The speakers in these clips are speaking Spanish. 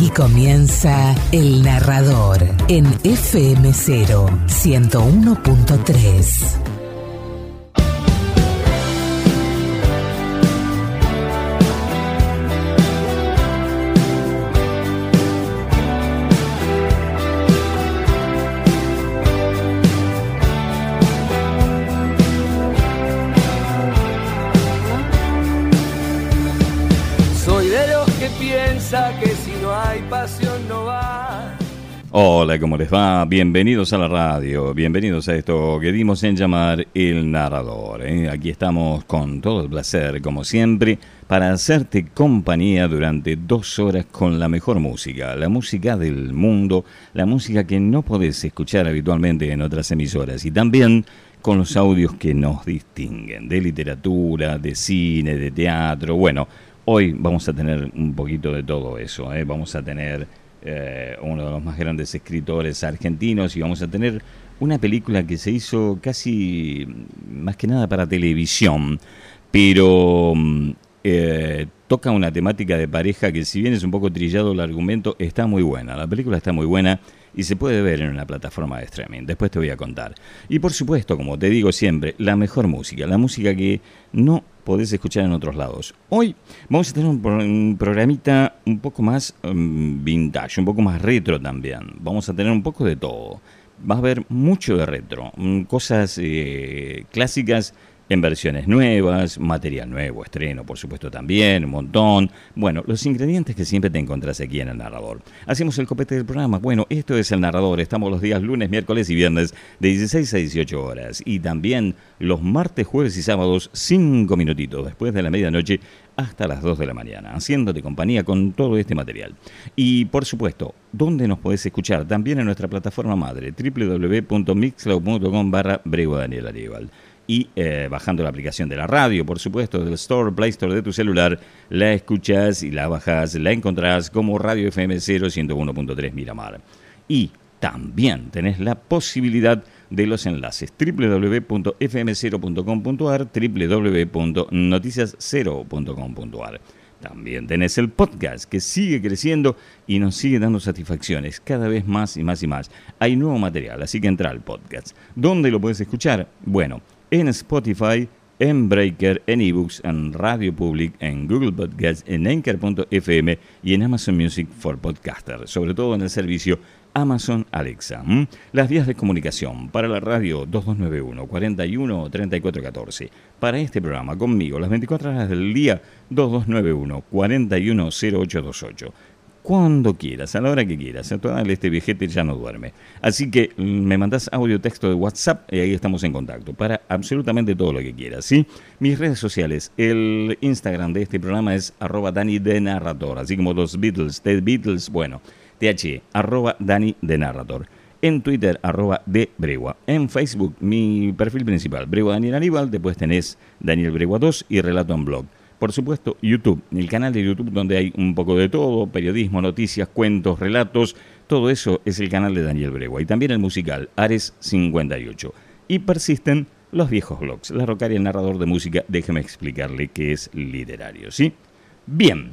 Aquí comienza El Narrador en FM0 101.3. Hola, ¿cómo les va? Bienvenidos a la radio, bienvenidos a esto que dimos en llamar El Narrador. ¿eh? Aquí estamos con todo el placer, como siempre, para hacerte compañía durante dos horas con la mejor música, la música del mundo, la música que no podés escuchar habitualmente en otras emisoras y también con los audios que nos distinguen, de literatura, de cine, de teatro. Bueno, hoy vamos a tener un poquito de todo eso, ¿eh? vamos a tener eh, uno de los más grandes escritores argentinos, y vamos a tener una película que se hizo casi más que nada para televisión, pero mm, eh, toca una temática de pareja que si bien es un poco trillado el argumento, está muy buena. La película está muy buena y se puede ver en una plataforma de streaming. Después te voy a contar. Y por supuesto, como te digo siempre, la mejor música, la música que no podés escuchar en otros lados. Hoy vamos a tener un, programita un poco más mm, vintage, un poco más retro también. Vamos a tener un poco de todo. Va a haber mucho de retro, mm, cosas eh, clásicas en versiones nuevas, material nuevo, estreno por supuesto también, un montón. Bueno, los ingredientes que siempre te encontrás aquí en el narrador. Hacemos el copete del programa. Bueno, esto es el narrador. Estamos los días lunes, miércoles y viernes de 16 a 18 horas. Y también los martes, jueves y sábados, 5 minutitos después de la medianoche hasta las 2 de la mañana, haciéndote compañía con todo este material. Y por supuesto, ¿dónde nos podés escuchar? También en nuestra plataforma madre, www.mixcloud.com barra Brego Daniel Arieval y eh, bajando la aplicación de la radio, por supuesto, del Store, Play Store de tu celular, la escuchas y la bajas, la encontrás como Radio FM 0 101.3 Miramar. Y también tenés la posibilidad de los enlaces www.fm0.com.ar, www.noticias0.com.ar. También tenés el podcast que sigue creciendo y nos sigue dando satisfacciones cada vez más y más y más. Hay nuevo material, así que entra al podcast. ¿Dónde lo puedes escuchar? Bueno, en Spotify, en Breaker, en eBooks, en Radio Public, en Google Podcasts, en Anchor.fm y en Amazon Music for Podcasters, sobre todo en el servicio Amazon Alexa. Las vías de comunicación para la radio 2291 41 3414. Para este programa conmigo las 24 horas del día 2291 41 0828 cuando quieras, a la hora que quieras. Total, este viejete ya no duerme. Así que mm, me mandas audio texto de WhatsApp y ahí estamos en contacto para absolutamente todo lo que quieras, ¿sí? Mis redes sociales, el Instagram de este programa es arroba Dani de así como los Beatles, The Beatles, bueno, TH, arroba Dani de. En Twitter, arroba de Bregua. En Facebook, mi perfil principal, Bregua Daniel Aníbal. Después tenés Daniel Bregua 2 y Relato en Blog. Por supuesto, YouTube, el canal de YouTube donde hay un poco de todo, periodismo, noticias, cuentos, relatos, todo eso es el canal de Daniel Bregua. Y también el musical, Ares 58. Y persisten los viejos blogs. La Rocaria, el narrador de música, déjeme explicarle que es literario, ¿sí? Bien,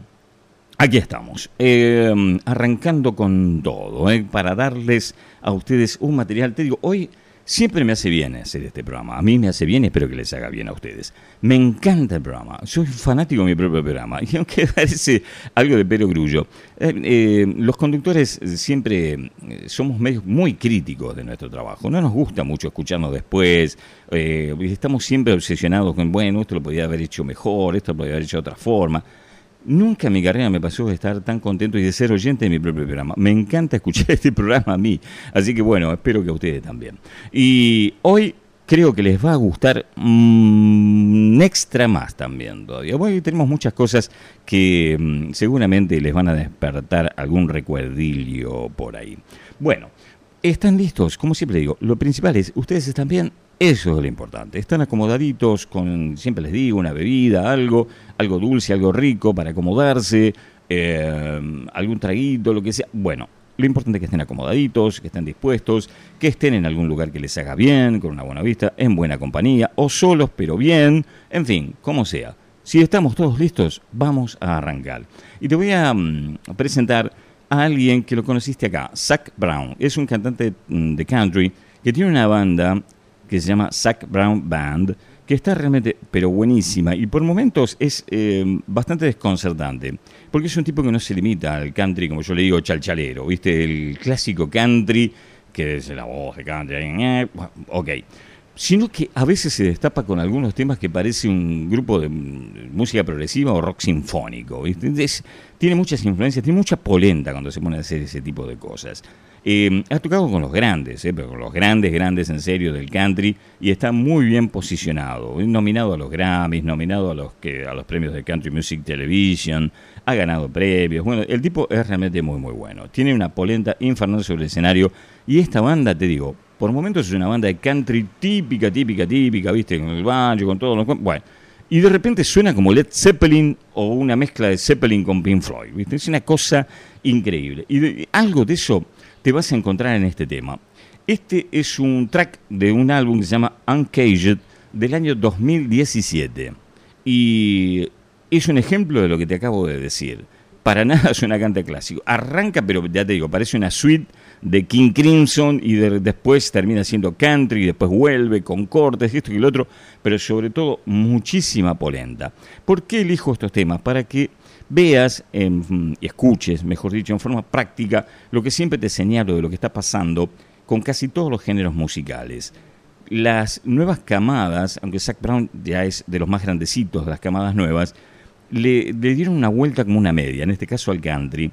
aquí estamos, eh, arrancando con todo, ¿eh? para darles a ustedes un material. Te digo, hoy Siempre me hace bien hacer este programa. A mí me hace bien y espero que les haga bien a ustedes. Me encanta el programa. Soy fanático de mi propio programa. Y aunque parece algo de pelo grullo, eh, eh, los conductores siempre eh, somos medios muy críticos de nuestro trabajo. No nos gusta mucho escucharnos después. estamos siempre obsesionados con, bueno, esto lo podía haber hecho mejor, esto lo podía haber hecho de otra forma. Nunca en mi carrera me pasó de estar tan contento y de ser oyente de mi propio programa. Me encanta escuchar este programa a mí. Así que bueno, espero que a ustedes también. Y hoy creo que les va a gustar un mm, extra más también todavía. Hoy tenemos muchas cosas que mm, seguramente les van a despertar algún recuerdillo por ahí. Bueno, están listos, como siempre digo, lo principal es, ustedes están bien, eso es lo importante. Están acomodaditos con, siempre les digo, una bebida, algo, algo dulce, algo rico para acomodarse, eh, algún traguito, lo que sea. Bueno, lo importante es que estén acomodaditos, que estén dispuestos, que estén en algún lugar que les haga bien, con una buena vista, en buena compañía, o solos pero bien, en fin, como sea. Si estamos todos listos, vamos a arrancar. Y te voy a mm, presentar a alguien que lo conociste acá, Zach Brown. Es un cantante mm, de country que tiene una banda que se llama Zach Brown Band, que está realmente, pero buenísima, y por momentos es eh, bastante desconcertante, porque es un tipo que no se limita al country, como yo le digo, chalchalero, ¿viste? El clásico country, que es la voz de country, eh, ok sino que a veces se destapa con algunos temas que parece un grupo de música progresiva o rock sinfónico. tiene muchas influencias, tiene mucha polenta cuando se pone a hacer ese tipo de cosas. Eh, ha tocado con los grandes, eh, pero con los grandes, grandes en serio del country y está muy bien posicionado. Nominado a los Grammys, nominado a los, que, a los premios de Country Music Television, ha ganado premios. Bueno, el tipo es realmente muy, muy bueno. Tiene una polenta infernal sobre el escenario y esta banda, te digo, por momentos es una banda de country típica, típica, típica, ¿viste? Con el banjo, con todo. Bueno, y de repente suena como Led Zeppelin o una mezcla de Zeppelin con Pink Floyd, ¿viste? Es una cosa increíble. Y algo de eso te vas a encontrar en este tema. Este es un track de un álbum que se llama Uncaged del año 2017. Y es un ejemplo de lo que te acabo de decir. Para nada suena canta clásico. Arranca, pero ya te digo, parece una suite de King Crimson y después termina siendo country y después vuelve con cortes esto y lo otro, pero sobre todo muchísima polenta. ¿Por qué elijo estos temas? Para que veas y escuches, mejor dicho, en forma práctica lo que siempre te señalo de lo que está pasando con casi todos los géneros musicales. Las nuevas camadas, aunque Zach Brown ya es de los más grandecitos de las camadas nuevas, le, le dieron una vuelta como una media, en este caso al country,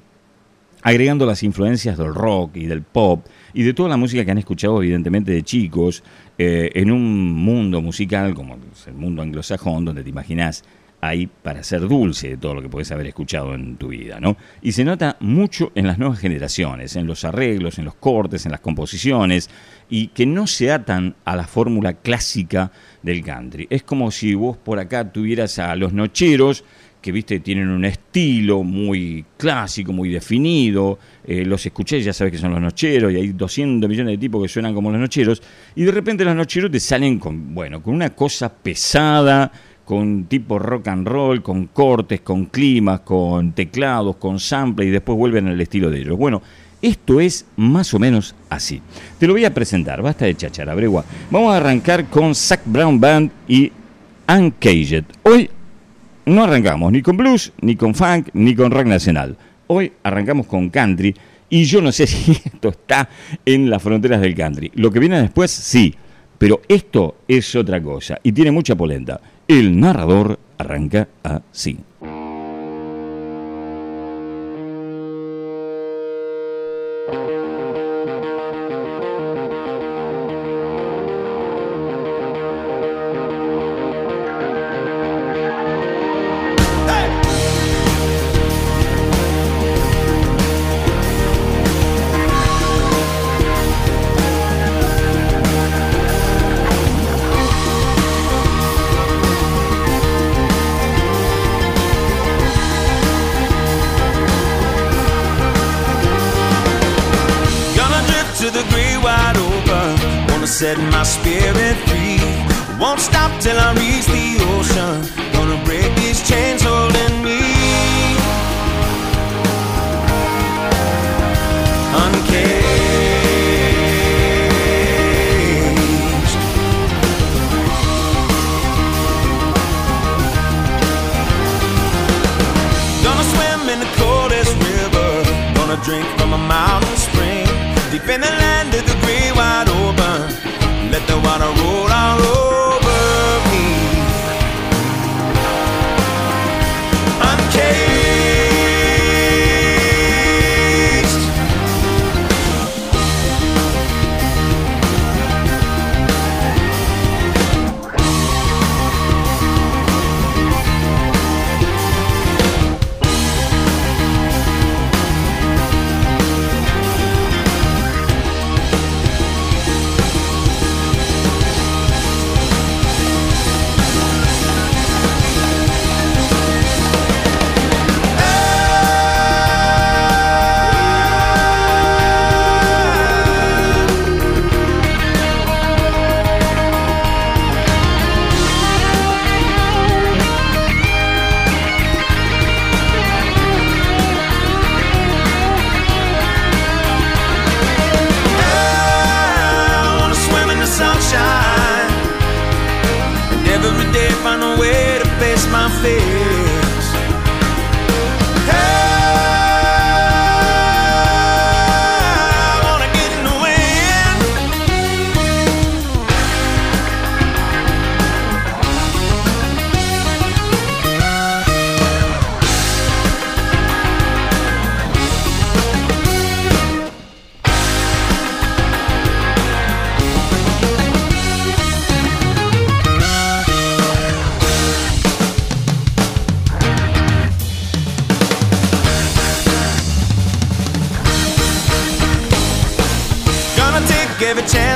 agregando las influencias del rock y del pop y de toda la música que han escuchado evidentemente de chicos eh, en un mundo musical como el mundo anglosajón donde te imaginas ahí para ser dulce de todo lo que puedes haber escuchado en tu vida, ¿no? Y se nota mucho en las nuevas generaciones, en los arreglos, en los cortes, en las composiciones, y que no se atan a la fórmula clásica del country. Es como si vos por acá tuvieras a los nocheros que viste tienen un estilo muy clásico, muy definido. Eh, los escuché, ya sabes que son los nocheros, y hay 200 millones de tipos que suenan como los nocheros. Y de repente los nocheros te salen con, bueno, con una cosa pesada, con tipo rock and roll, con cortes, con climas, con teclados, con sample, y después vuelven al estilo de ellos. Bueno, esto es más o menos así. Te lo voy a presentar, basta de chachara, bregua. Vamos a arrancar con Zack Brown Band y Uncaged. Hoy no arrancamos ni con blues, ni con funk, ni con rock nacional. Hoy arrancamos con country y yo no sé si esto está en las fronteras del country. Lo que viene después, sí, pero esto es otra cosa y tiene mucha polenta. El narrador arranca así. set my spirit free. Won't stop till I reach the ocean. Gonna break these chains holding me. Uncaged. Gonna swim in the coldest river. Gonna drink from a mountain spring. Deep in the land of the green don't wanna roll on roll live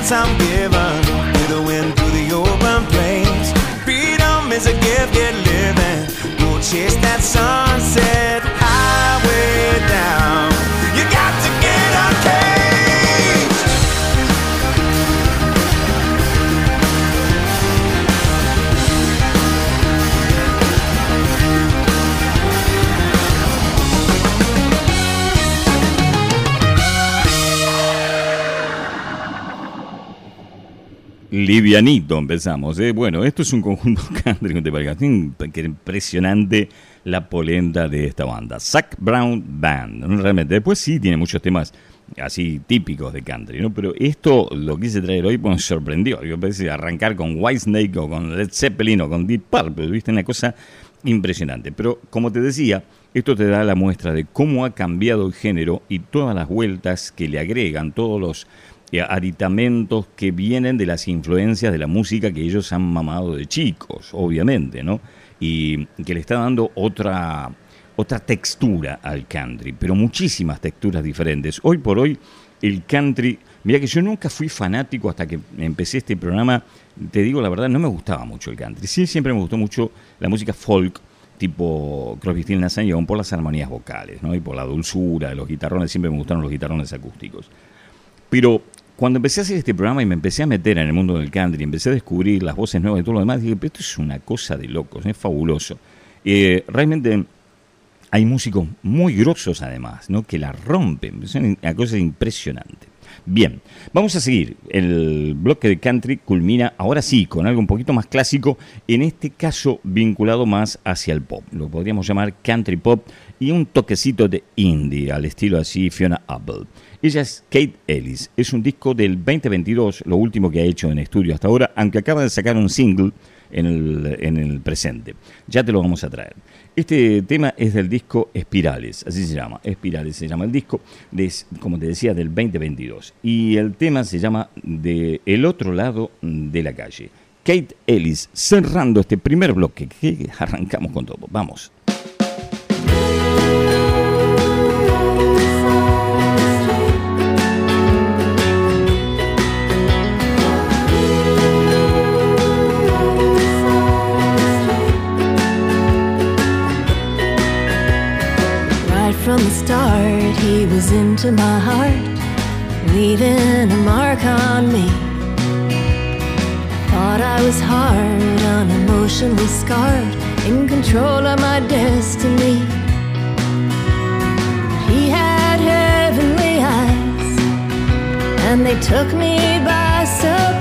sám pievam Livianito empezamos. ¿eh? Bueno, esto es un conjunto country impresionante la polenta de esta banda. Zac Brown Band. Realmente. Después sí tiene muchos temas así típicos de country, ¿no? Pero esto lo quise traer hoy porque me sorprendió. Yo pensé arrancar con Whitesnake o con Led Zeppelin o con Deep Purple, ¿viste? Una cosa impresionante. Pero como te decía, esto te da la muestra de cómo ha cambiado el género y todas las vueltas que le agregan, todos los aditamentos que vienen de las influencias de la música que ellos han mamado de chicos, obviamente, ¿no? Y que le está dando otra, otra textura al country, pero muchísimas texturas diferentes. Hoy por hoy, el country, mira que yo nunca fui fanático hasta que empecé este programa, te digo la verdad, no me gustaba mucho el country. Sí, siempre me gustó mucho la música folk, tipo Crosby, Stills, Nash Young, por las armonías vocales, ¿no? Y por la dulzura de los guitarrones, siempre me gustaron los guitarrones acústicos. Pero cuando empecé a hacer este programa y me empecé a meter en el mundo del country, empecé a descubrir las voces nuevas y todo lo demás, dije, pero esto es una cosa de locos, es fabuloso. Eh, realmente hay músicos muy grosos además, ¿no? Que la rompen, es una cosa impresionante. Bien, vamos a seguir. El bloque de country culmina ahora sí con algo un poquito más clásico, en este caso vinculado más hacia el pop. Lo podríamos llamar country pop y un toquecito de indie, al estilo así Fiona Apple. Ella es Kate Ellis. Es un disco del 2022, lo último que ha hecho en estudio hasta ahora, aunque acaba de sacar un single en el, en el presente. Ya te lo vamos a traer. Este tema es del disco Espirales, así se llama. Espirales se llama el disco, de, como te decía, del 2022. Y el tema se llama De El otro lado de la calle. Kate Ellis, cerrando este primer bloque, que arrancamos con todo. Vamos. From the start, he was into my heart, leaving a mark on me. Thought I was hard, unemotionally scarred, in control of my destiny. He had heavenly eyes, and they took me by surprise.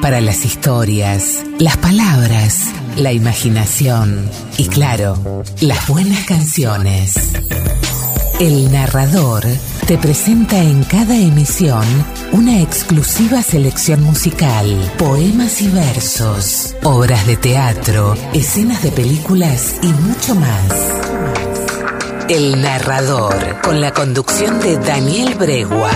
Para las historias, las palabras, la imaginación y claro, las buenas canciones. El narrador te presenta en cada emisión una exclusiva selección musical, poemas y versos, obras de teatro, escenas de películas y mucho más. El narrador, con la conducción de Daniel Bregua.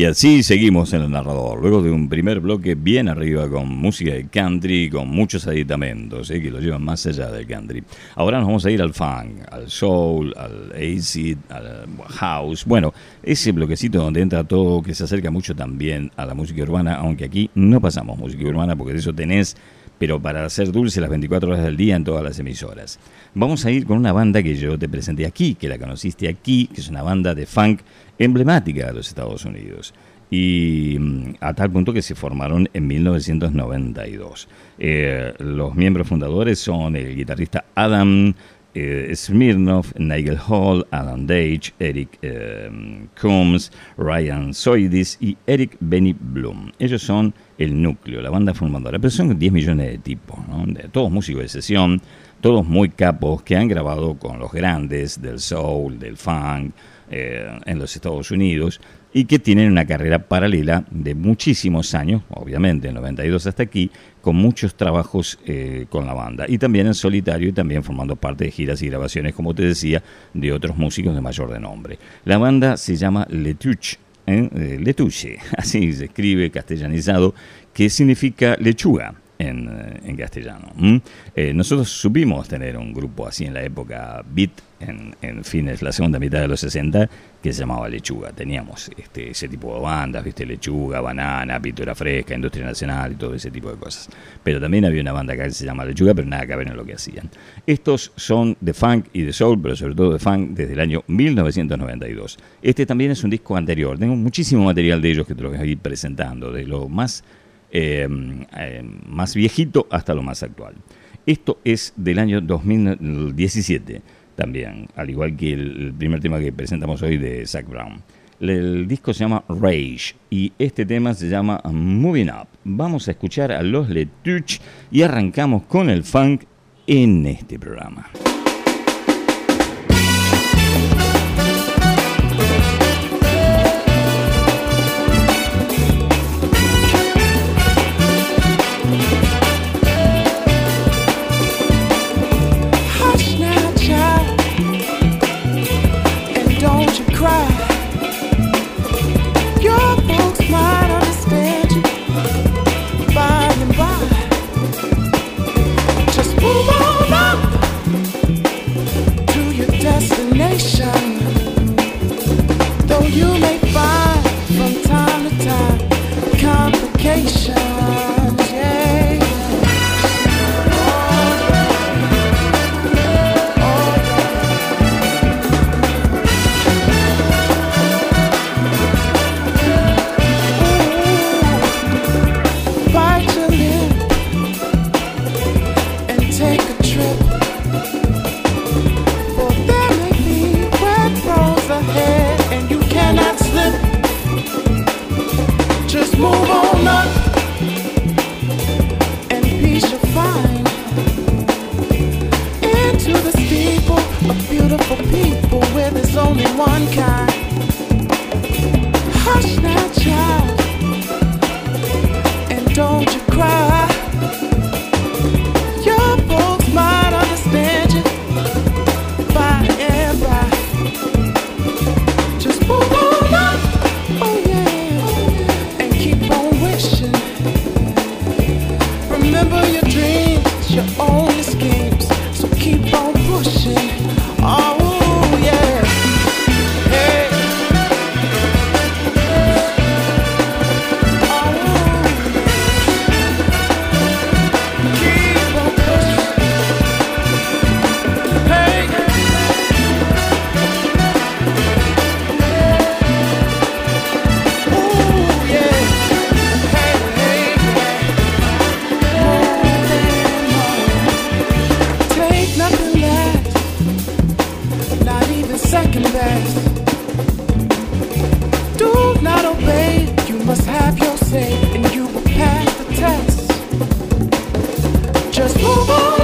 Y así seguimos en el narrador, luego de un primer bloque bien arriba con música de country, con muchos aditamentos ¿eh? que lo llevan más allá del country. Ahora nos vamos a ir al funk, al soul, al acid, al house. Bueno, ese bloquecito donde entra todo que se acerca mucho también a la música urbana, aunque aquí no pasamos música urbana porque de eso tenés, pero para hacer dulce las 24 horas del día en todas las emisoras. Vamos a ir con una banda que yo te presenté aquí, que la conociste aquí, que es una banda de funk emblemática de los Estados Unidos. Y mm, a tal punto que se formaron en 1992. Eh, los miembros fundadores son el guitarrista Adam eh, Smirnoff, Nigel Hall, Alan Dage, Eric eh, Combs, Ryan Soidis y Eric Benny Bloom. Ellos son el núcleo, la banda fundadora, pero son 10 millones de tipos, ¿no? de todos músicos de sesión, todos muy capos que han grabado con los grandes del soul, del funk, eh, en los Estados Unidos y que tienen una carrera paralela de muchísimos años, obviamente, en 92 hasta aquí, con muchos trabajos eh, con la banda y también en solitario y también formando parte de giras y grabaciones, como te decía, de otros músicos de mayor renombre. La banda se llama Letuche, ¿eh? Eh, Letuche, así se escribe castellanizado, que significa lechuga en, eh, en castellano. ¿m? Eh, nosotros supimos tener un grupo así en la época beat, en, en fines, la segunda mitad de los 60, que se llamaba Lechuga. Teníamos este, ese tipo de bandas, viste, Lechuga, Banana, Pintura Fresca, Industria Nacional y todo ese tipo de cosas. Pero también había una banda acá que se llama Lechuga, pero nada que ver en lo que hacían. Estos son de funk y de soul, pero sobre todo de funk desde el año 1992. Este también es un disco anterior. Tengo muchísimo material de ellos que te lo voy a ir presentando, de lo más eh, eh, más viejito hasta lo más actual. Esto es del año 2017 también, al igual que el, primer tema que presentamos hoy de Zach Brown. El, el disco se llama Rage y este tema se llama Moving Up. Vamos a escuchar a los Letuch y arrancamos con el funk en este programa. Just move on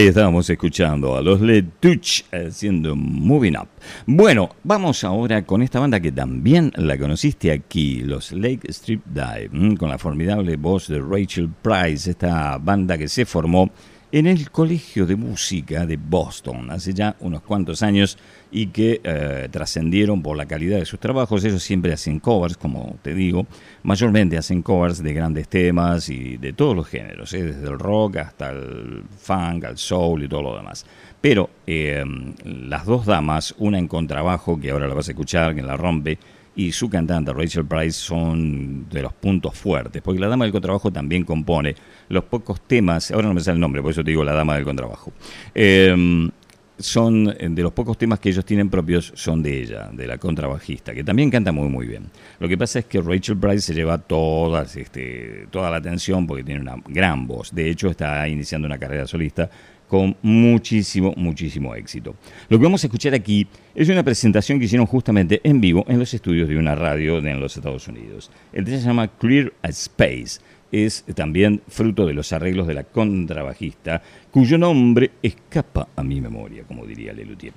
Ahí estábamos escuchando a los Led Touch haciendo Moving Up. Bueno, vamos ahora con esta banda que también la conociste aquí, los Lake Strip Dive, con la formidable voz de Rachel Price, esta banda que se formó en el Colegio de Música de Boston hace ya unos cuantos años y que eh, trascendieron por la calidad de sus trabajos. Ellos siempre hacen covers, como te digo, mayormente hacen covers de grandes temas y de todos los géneros, eh, desde el rock hasta el funk, al soul y todo lo demás. Pero eh, las dos damas, una en contrabajo, que ahora la vas a escuchar, que la rompe, y su cantante Rachel Price son de los puntos fuertes, porque la dama del contrabajo también compone los pocos temas, ahora no me sale el nombre, por eso te digo la dama del contrabajo. Eh, son de los pocos temas que ellos tienen propios son de ella, de la contrabajista, que también canta muy muy bien. Lo que pasa es que Rachel Price se lleva todas, este, toda la atención porque tiene una gran voz. De hecho, está iniciando una carrera solista con muchísimo, muchísimo éxito. Lo que vamos a escuchar aquí es una presentación que hicieron justamente en vivo en los estudios de una radio en los Estados Unidos. El tema se llama Clear Space. Es también fruto de los arreglos de la contrabajista, cuyo nombre escapa a mi memoria, como diría Lelutier.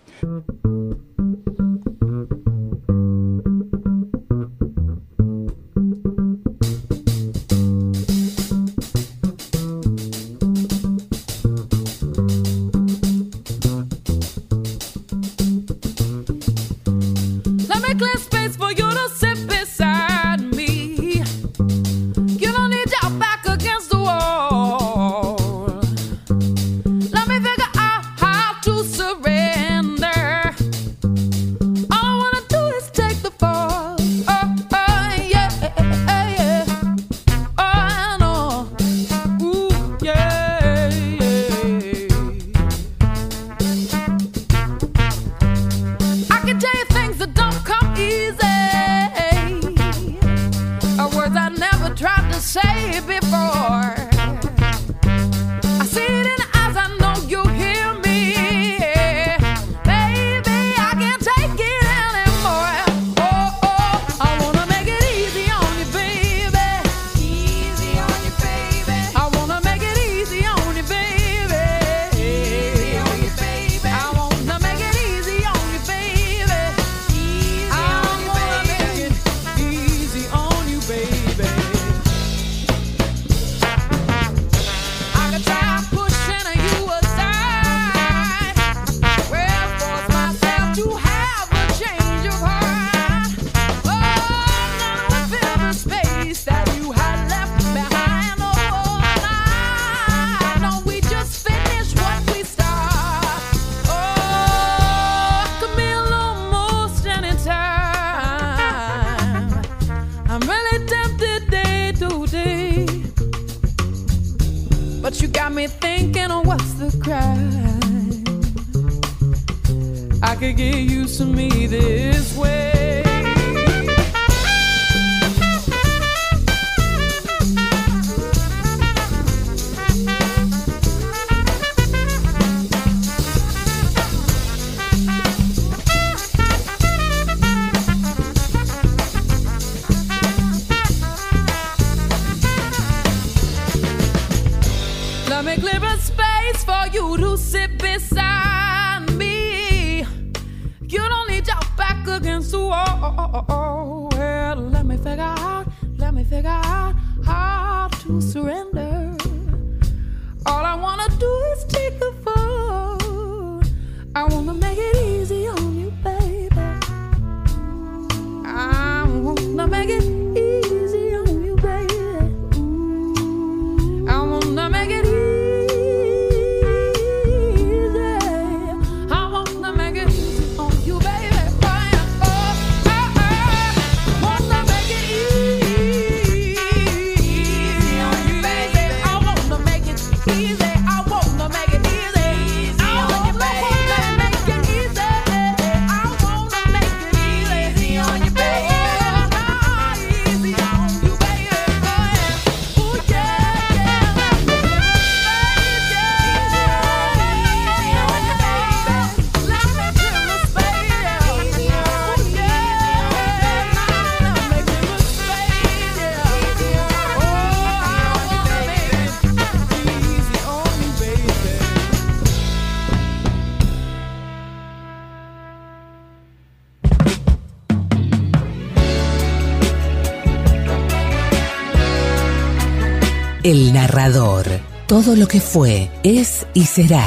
Todo lo que fue, es y será.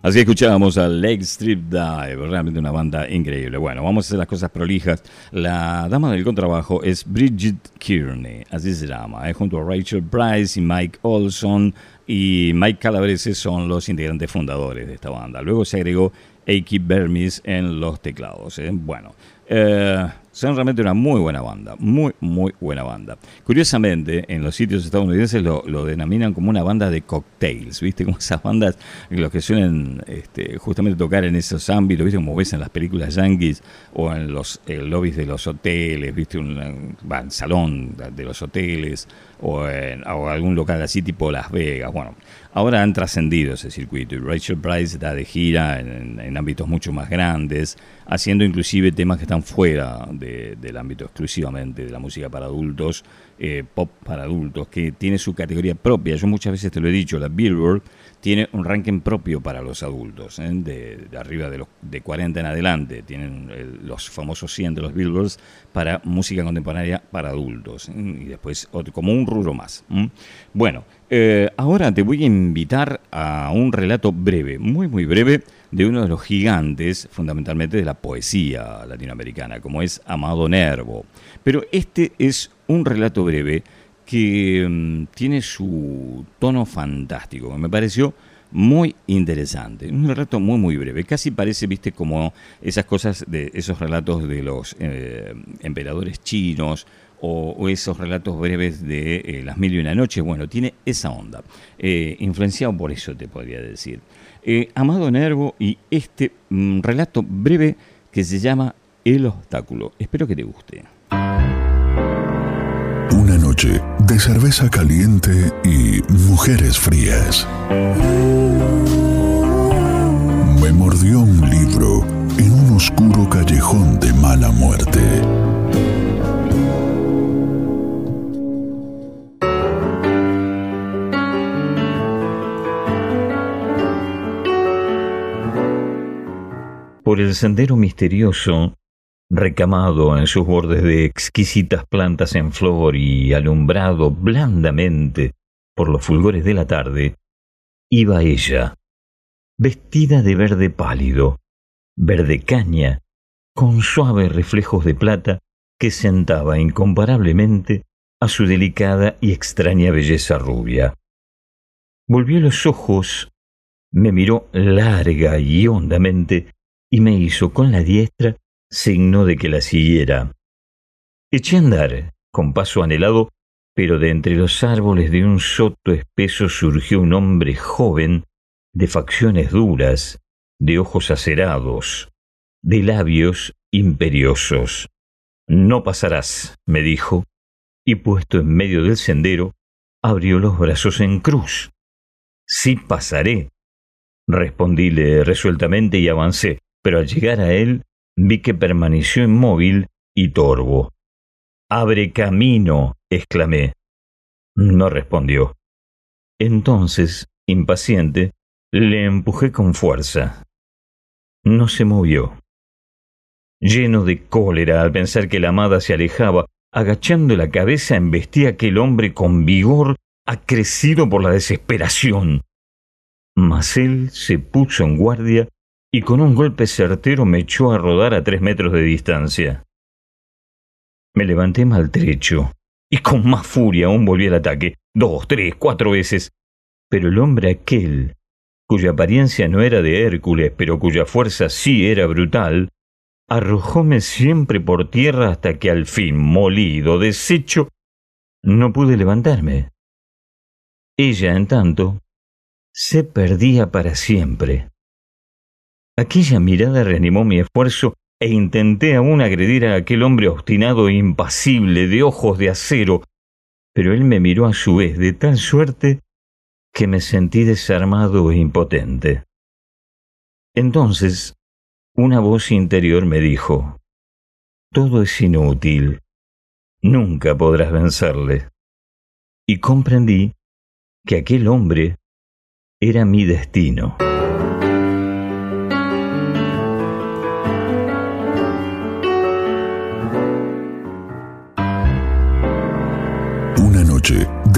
Así escuchábamos a Lake Strip Dive, realmente una banda increíble. Bueno, vamos a hacer las cosas prolijas. La dama del contrabajo es Bridget Kearney, así se llama, ¿eh? junto a Rachel Price y Mike Olson y Mike Calabrese son los integrantes fundadores de esta banda. Luego se agregó Aki Bermis en los teclados. ¿eh? Bueno, eh, son realmente una muy buena banda, muy, muy buena banda. Curiosamente, en los sitios estadounidenses lo, lo denominan como una banda de cocktails, ¿viste? Como esas bandas, los que suelen este, justamente tocar en esos ámbitos, ¿viste? Como ves en las películas yankees o en los eh, lobbies de los hoteles, ¿viste? Un, en salón de los hoteles o, en, algún local así tipo Las Vegas. Bueno, ahora han trascendido ese circuito y Rachel Price está de gira en- en ámbitos mucho más grandes, haciendo inclusive temas que están fuera de- del ámbito exclusivamente de la música para adultos, eh, pop para adultos, que tiene su categoría propia. Yo muchas veces te lo he dicho, la Billboard tiene un ranking propio para los adultos, ¿eh? de, arriba de los de 40 en adelante, tienen el- los famosos 100 de los Billboards para música contemporánea para adultos, ¿eh? y después otro- como un rubro más. Bueno, eh, ahora te voy a invitar a un relato breve, muy muy breve, de uno de los gigantes, fundamentalmente de la poesía latinoamericana, como es Amado Nervo. Pero este es un relato breve que mm, tiene su tono fantástico, me pareció muy interesante. Un relato muy, muy breve. Casi parece, viste, como esas cosas de esos relatos de los eh, emperadores chinos o, esos relatos breves de eh, Las Mil y Una Noches. Bueno, tiene esa onda. Eh, influenciado por eso, te podría decir. Eh, Amado Nervo y este mm, relato breve que se llama El Obstáculo. Espero que te guste. Una noche de cerveza caliente y mujeres frías. Me mordió un libro en un oscuro callejón de mala muerte. Por el sendero misterioso, recamado en sus bordes de exquisitas plantas en flor y alumbrado blandamente por los fulgores de la tarde, iba ella, vestida de verde pálido, verde caña, con suaves reflejos de plata que sentaba incomparablemente a su delicada y extraña belleza rubia. Volvió los ojos, me miró larga y hondamente y me hizo con la diestra signo de que la siguiera. Eché a andar, con paso anhelado, pero de entre los árboles de un soto espeso surgió un hombre joven, de facciones duras, de ojos acerados, de labios imperiosos. No pasarás, me dijo, y puesto en medio del sendero, abrió los brazos en cruz. Sí pasaré, respondíle resueltamente y avancé, pero al llegar a él vi que permaneció inmóvil y torvo. Abre camino, exclamé. No respondió. Entonces, impaciente, le empujé con fuerza. No se movió. Lleno de cólera al pensar que la amada se alejaba, agachando la cabeza embestí a aquel hombre con vigor acrecido por la desesperación. Mas él se puso en guardia y con un golpe certero me echó a rodar a tres metros de distancia. Me levanté maltrecho y con más furia aún volví al ataque, dos, tres, cuatro veces. Pero el hombre aquel, cuya apariencia no era de Hércules, pero cuya fuerza sí era brutal, arrojóme siempre por tierra hasta que al fin, molido, deshecho, no pude levantarme. Ella, en tanto, se perdía para siempre. Aquella mirada reanimó mi esfuerzo e intenté aún agredir a aquel hombre obstinado e impasible, de ojos de acero, pero él me miró a su vez de tal suerte que me sentí desarmado e impotente. Entonces, una voz interior me dijo, Todo es inútil, nunca podrás vencerle. Y comprendí que aquel hombre era mi destino.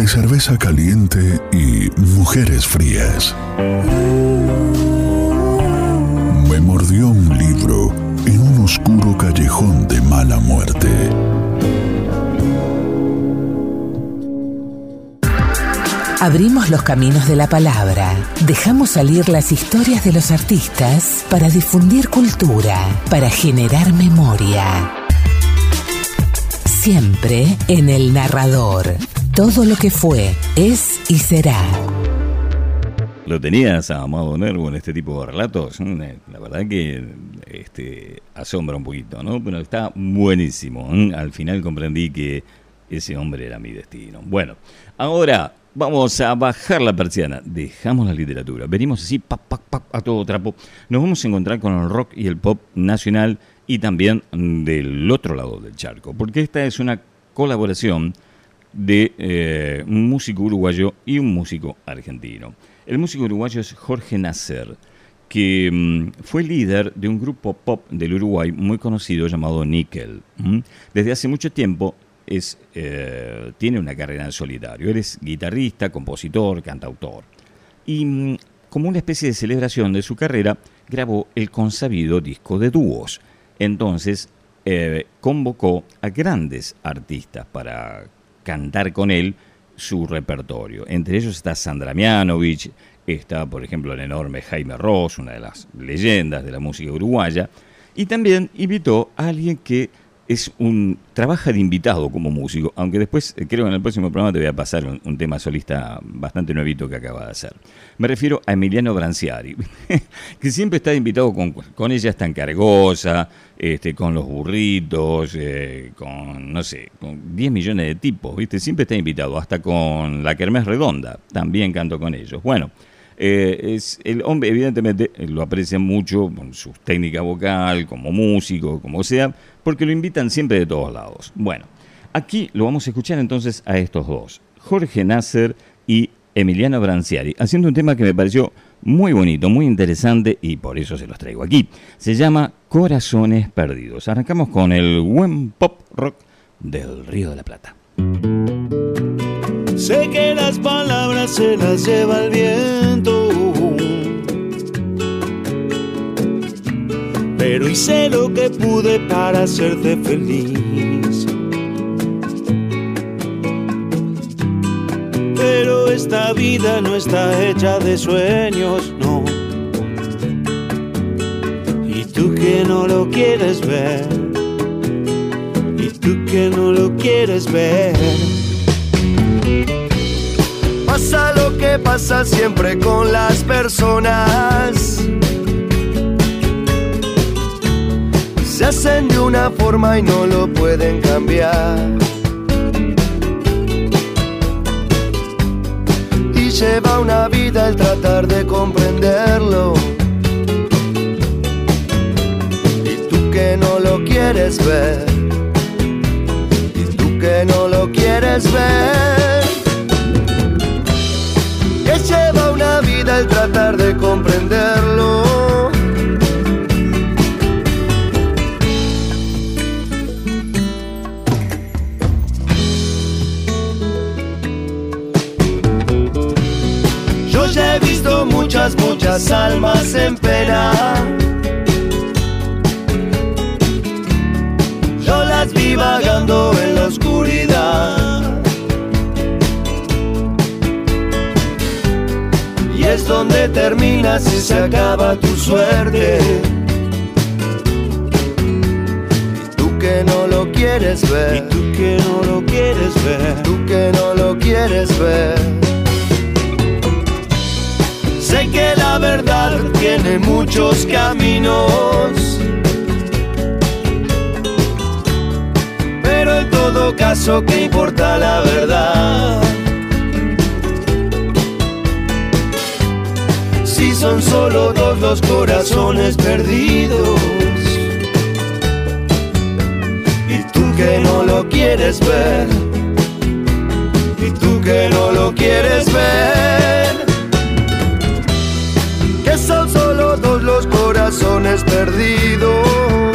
De cerveza caliente y mujeres frías. Me mordió un libro en un oscuro callejón de mala muerte. Abrimos los caminos de la palabra, dejamos salir las historias de los artistas para difundir cultura, para generar memoria. Siempre en el narrador. Todo lo que fue, es y será. ¿Lo tenías a Amado Nervo en este tipo de relatos? Mm, eh, La verdad que este, asombra un poquito, ¿no? Pero está buenísimo. ¿eh? Al final comprendí que ese hombre era mi destino. Bueno, ahora vamos a bajar la persiana. Dejamos la literatura. Venimos así, pa, pa, pa, a todo trapo. Nos vamos a encontrar con el rock y el pop nacional y también del otro lado del charco. Porque esta es una colaboración de eh, un músico uruguayo y un músico argentino. El músico uruguayo es Jorge Nasser, que mm, fue líder de un grupo pop del Uruguay muy conocido llamado Nickel. ¿m? Desde hace mucho tiempo es, eh, tiene una carrera en solitario. Él es guitarrista, compositor, cantautor. Y mm, como una especie de celebración de su carrera, grabó el consabido disco de dúos. Entonces eh, convocó a grandes artistas para cantar con él su repertorio. Entre ellos está Sandra Mianovich, está por ejemplo el enorme Jaime Ross, una de las leyendas de la música uruguaya, y también invitó a alguien que es un trabaja de invitado como músico, aunque después eh, creo que en el próximo programa te voy a pasar un, tema solista bastante nuevito que acaba de hacer. Me refiero a Emiliano Branciari, que siempre está invitado con, con ella tan cargosa, este, con los burritos, eh, con, no sé, con 10 millones de tipos, ¿viste? Siempre está invitado, hasta con la Kermés Redonda, también canto con ellos. Bueno, eh, es, el hombre evidentemente eh, lo aprecia mucho con su técnica vocal, como músico, como sea, porque lo invitan siempre de todos lados. Bueno, aquí lo vamos a escuchar entonces a estos dos, Jorge Nasser y Emiliano Branciari, haciendo un tema que me pareció muy bonito, muy interesante y por eso se los traigo aquí. Se llama Corazones Perdidos. Arrancamos con el buen pop rock del Río de la Plata. Sé que las palabras se las lleva el viento. Pero hice lo que pude para hacerte feliz. Pero esta vida no está hecha de sueños, no. Y tú que no lo quieres ver. Y tú que no lo quieres ver. Pasa lo que pasa siempre con las personas. Se hacen de una forma y no lo pueden cambiar. Y lleva una vida el tratar de comprenderlo. Y tú que no lo quieres ver. Y tú que no lo quieres ver. Lleva una vida el tratar de comprenderlo. Yo ya he visto muchas, muchas almas en pena. Y es donde termina si se acaba tu suerte. Y tú que no lo quieres ver. Y tú que no lo quieres ver. Tú que no lo quieres ver. Sé que la verdad tiene muchos caminos. Pero en todo caso, ¿qué importa la verdad? Si son solo dos los corazones perdidos. Y tú que no lo quieres ver. Y tú que no lo quieres ver que son solo dos los corazones perdidos.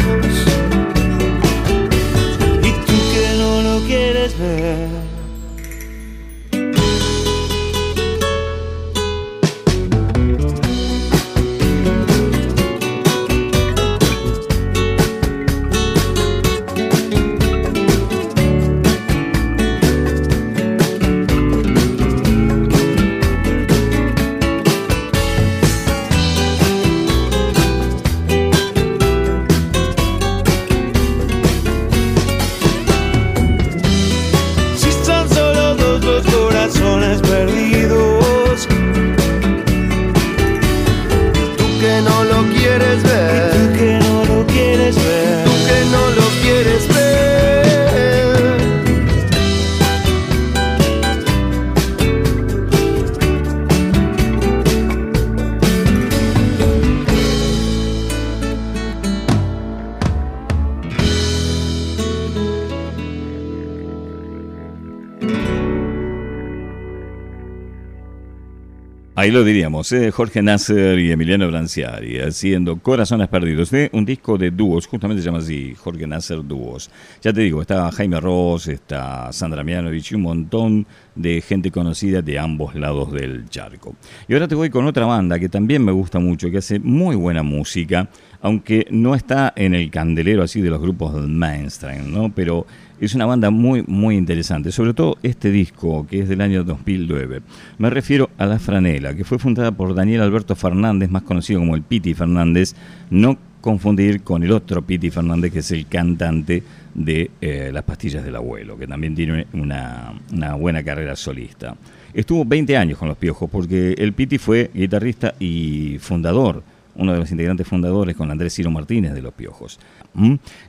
Ahí lo diríamos, ¿eh? Jorge Nasser y Emiliano Branciari haciendo Corazones Perdidos, de un disco de dúos, justamente se llama así, Jorge Nasser Dúos. Ya te digo, está Jaime Ross, está Sandra Mianovich y un montón de gente conocida de ambos lados del charco. Y ahora te voy con otra banda que también me gusta mucho, que hace muy buena música, aunque no está en el candelero así de los grupos del mainstream, ¿no? Pero es una banda muy, muy interesante, sobre todo este disco que es del año 2009. Me refiero a La Franela, que fue fundada por Daniel Alberto Fernández, más conocido como el Piti Fernández, no confundir con el otro Piti Fernández, que es el cantante de eh, Las Pastillas del Abuelo, que también tiene una, una buena carrera solista. Estuvo 20 años con los Piojos, porque el Piti fue guitarrista y fundador uno de los integrantes fundadores con Andrés Ciro Martínez de Los Piojos.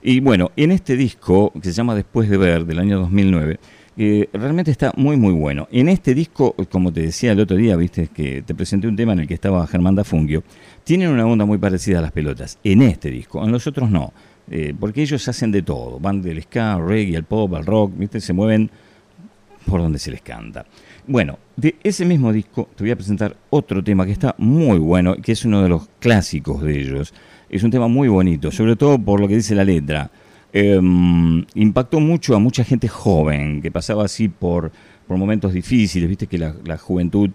Y bueno, en este disco, que se llama Después de Ver, del año 2009, eh, realmente está muy muy bueno. En este disco, como te decía el otro día, viste que te presenté un tema en el que estaba Germán Dafungio, tienen una onda muy parecida a las pelotas. En este disco, en los otros no, eh, porque ellos hacen de todo, van del ska, al reggae, al pop, al rock, viste, se mueven por donde se les canta. Bueno, de ese mismo disco te voy a presentar otro tema que está muy bueno, que es uno de los clásicos de ellos. Es un tema muy bonito, sobre todo por lo que dice la letra. Eh, impactó mucho a mucha gente joven que pasaba así por, por momentos difíciles, viste que la, la juventud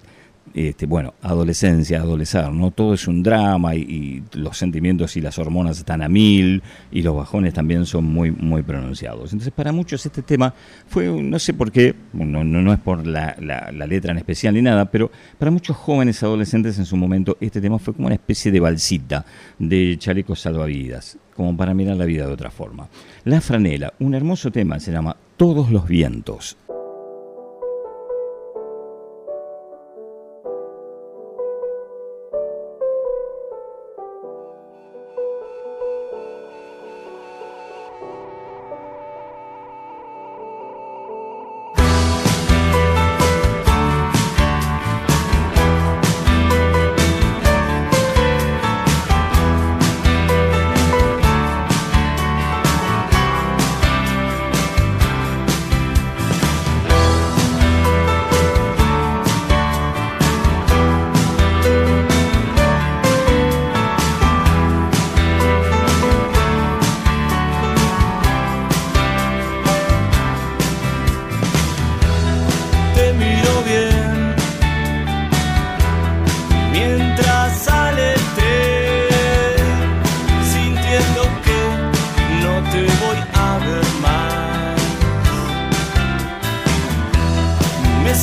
este, bueno, adolescencia, adolecer, ¿no? Todo es un drama y, los sentimientos y las hormonas están a mil y los bajones también son muy, muy pronunciados. Entonces, para muchos este tema fue, no sé por qué, no, no, no es por la, la- la letra en especial ni nada, pero para muchos jóvenes adolescentes en su momento este tema fue como una especie de balsita, de chalecos salvavidas, como para mirar la vida de otra forma. La franela, un hermoso tema, se llama Todos los vientos.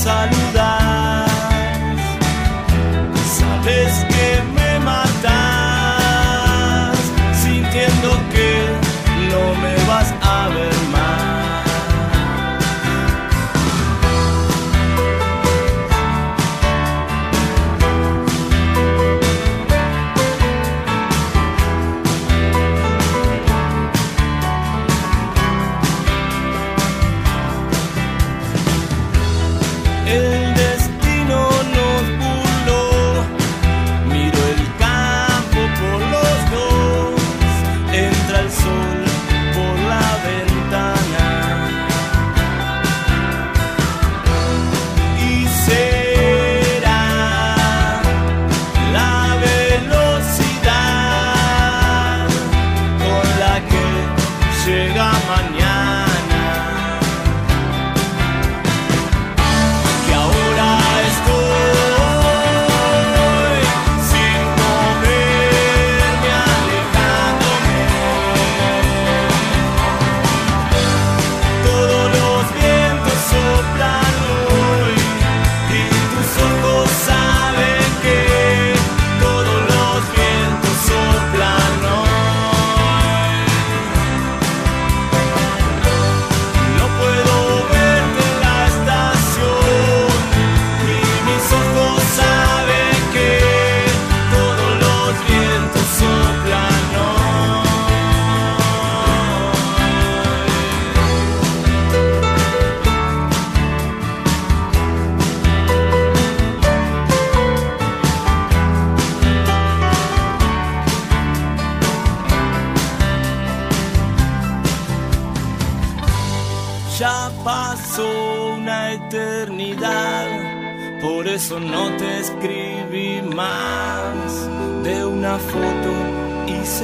Me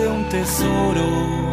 un tesoro.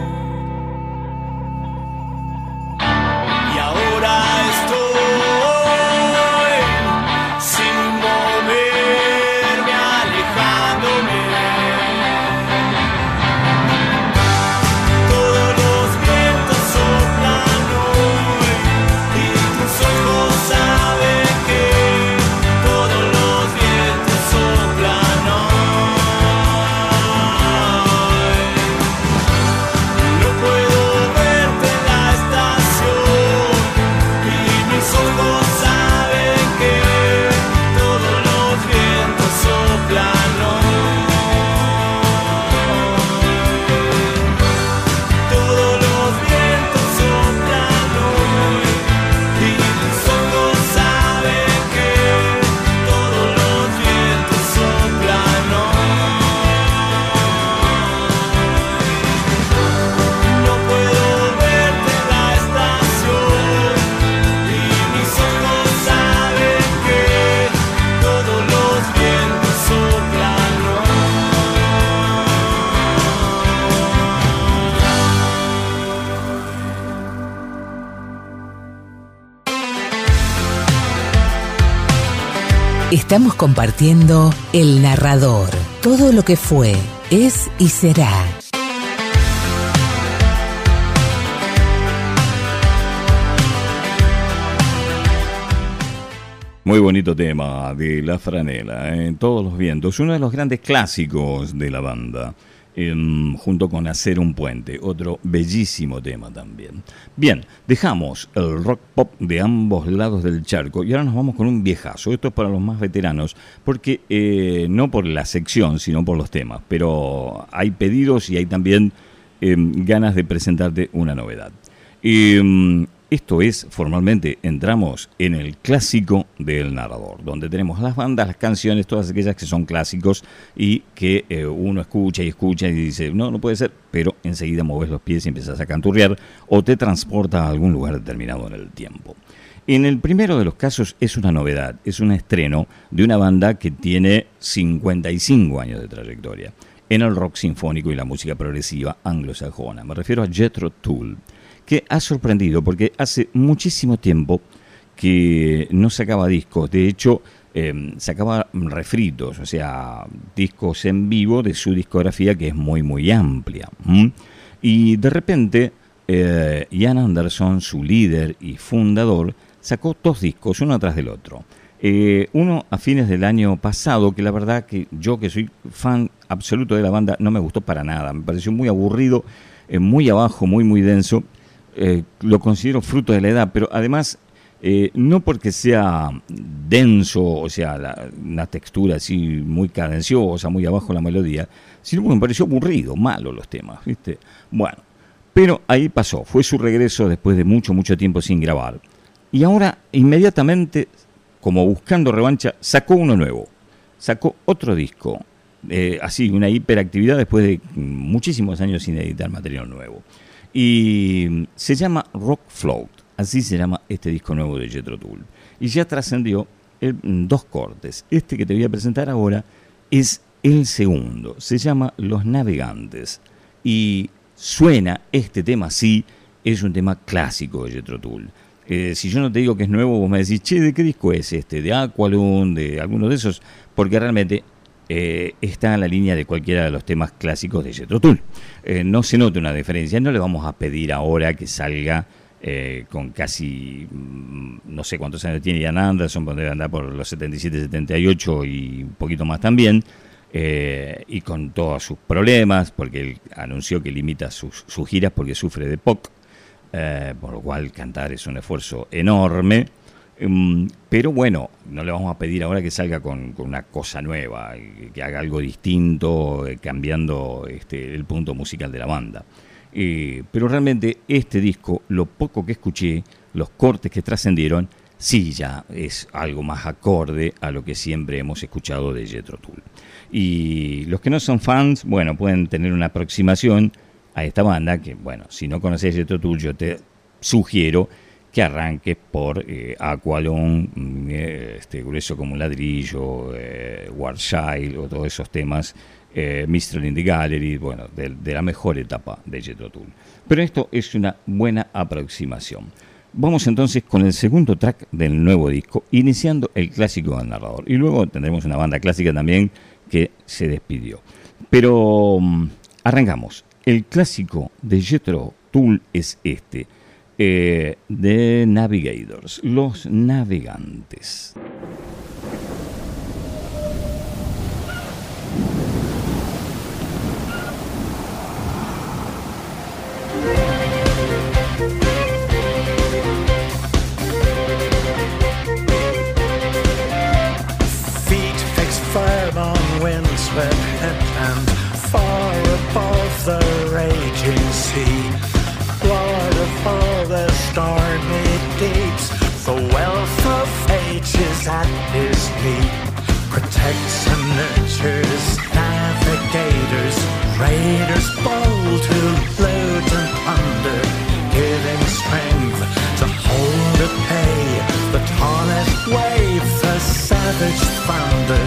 Estamos compartiendo El Narrador, todo lo que fue, es y será. Muy bonito tema de La Franela, en todos los vientos, uno de los grandes clásicos de la banda, em, junto con Hacer un puente, otro bellísimo tema también. Bien, dejamos el rock pop de ambos lados del charco y ahora nos vamos con un viejazo, esto es para los más veteranos, porque eh, no por la sección, sino por los temas, pero hay pedidos y hay también em, ganas de presentarte una novedad. Esto es, formalmente, entramos en el clásico del narrador, donde tenemos las bandas, las canciones, todas aquellas que son clásicos y que eh, uno escucha y escucha y dice, no, no puede ser, pero enseguida mueves los pies y empiezas a canturrear o te transporta a algún lugar determinado en el tiempo. En el primero de los casos es una novedad, es un estreno de una banda que tiene 55 años de trayectoria en el rock sinfónico y la música progresiva anglosajona. Me refiero a Jethro Tull que ha sorprendido porque hace muchísimo tiempo que no sacaba discos. De hecho, eh, sacaba refritos, o sea, discos en vivo de su discografía que es muy, muy amplia. Y de repente, eh, Ian Anderson, su líder y fundador, sacó dos discos, uno atrás del otro. Eh, uno a fines del año pasado, que la verdad que yo que soy fan absoluto de la banda, no me gustó para nada, me pareció muy aburrido, muy abajo, muy, muy denso. Eh, lo considero fruto de la edad, pero además eh, no porque sea denso, o sea, una textura así muy cadenciosa, muy abajo la melodía, sino porque me pareció aburrido, malo los temas, ¿viste? Bueno, pero ahí pasó, fue su regreso después de mucho, mucho tiempo sin grabar. Y ahora, inmediatamente, como buscando revancha, sacó uno nuevo, sacó otro disco, eh, así, una hiperactividad después de muchísimos años sin editar material nuevo. Y se llama Rock Float, así se llama este disco nuevo de Jethro Tull. Y ya trascendió dos cortes. Este que te voy a presentar ahora es el segundo, se llama Los Navegantes. Y suena este tema así, es un tema clásico de Jethro Tull. Eh, si yo no te digo que es nuevo, vos me decís, che, ¿de qué disco es este? ¿De Aqualung? ¿De alguno de esos? Porque realmente eh, está en la línea de cualquiera de los temas clásicos de Jethro Tull. Eh, no se nota una diferencia, no le vamos a pedir ahora que salga eh, con casi, mm, no sé cuántos años tiene Ian Anderson, debe andar por los 77, 78 y un poquito más también, y con todos sus problemas, porque él anunció que limita sus, sus giras porque sufre de POC, por lo cual cantar es un esfuerzo enorme. Mm, pero bueno, no le vamos a pedir ahora que salga con, una cosa nueva, que haga algo distinto, eh, cambiando este, el punto musical de la banda. Eh, pero realmente este disco, lo poco que escuché, los cortes que trascendieron, sí ya es algo más acorde a lo que siempre hemos escuchado de Jethro Tull. Y los que no son fans, bueno, pueden tener una aproximación a esta banda que, bueno, si no conoces Jethro Tull, yo te sugiero que arranque por eh, Aqualon, mm, eh, este, Grueso como un ladrillo, eh, o todos esos temas, eh, Mistral in the Gallery, bueno, de, la mejor etapa de Jethro Tull. Pero esto es una buena aproximación. Vamos entonces con el segundo track del nuevo disco, iniciando el clásico del narrador. Y luego tendremos una banda clásica también que se despidió. Pero mm, arrancamos. El clásico de Jethro Tull es este eh, The Navigators, los navegantes. Windswept headland, far above the raging sea. The stormy deeps, the wealth of ages at his feet. Protects and nurtures navigators, raiders bold to loot and plunder, giving strength to hold at pay the tallest wave, the savage thunder.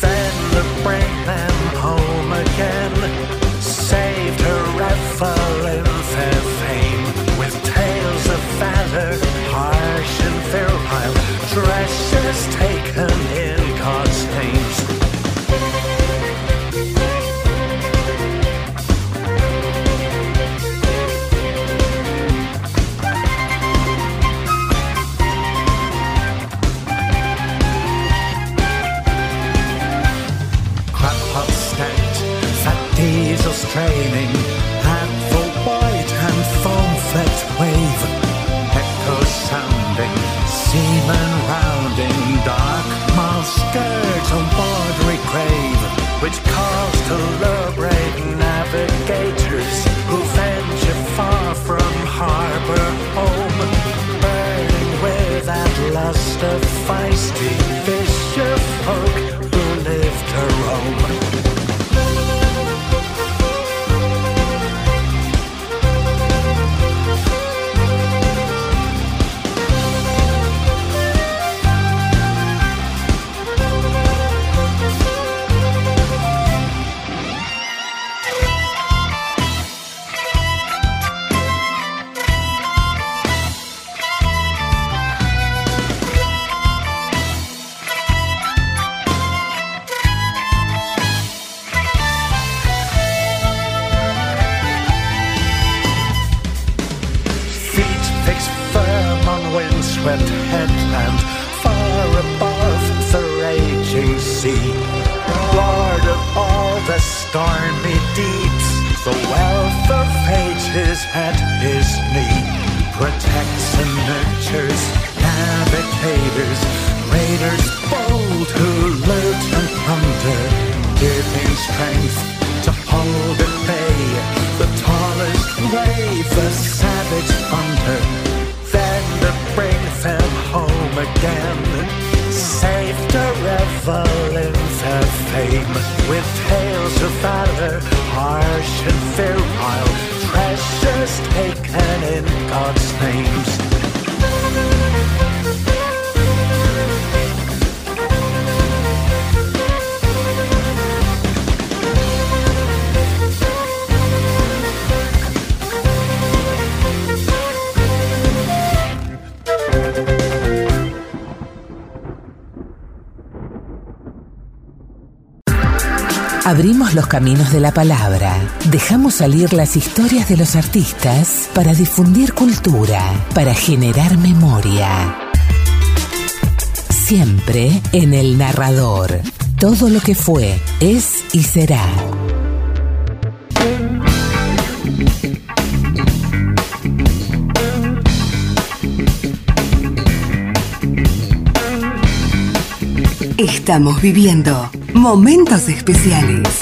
Then to bring them home again, stormy deeps, the wealth of age is at his knee. Protects and nurtures navigators, raiders bold who loot and plunder, giving strength to hold at bay the tallest wave, the savage thunder, then to bring them home again, safe to revel in fame, with tales of valor, harsh and virile, treasures taken in God's names. Abrimos los caminos de la palabra, dejamos salir las historias de los artistas para difundir cultura, para generar memoria. Siempre en el narrador. Todo lo que fue, es y será. Estamos viviendo momentos especiales.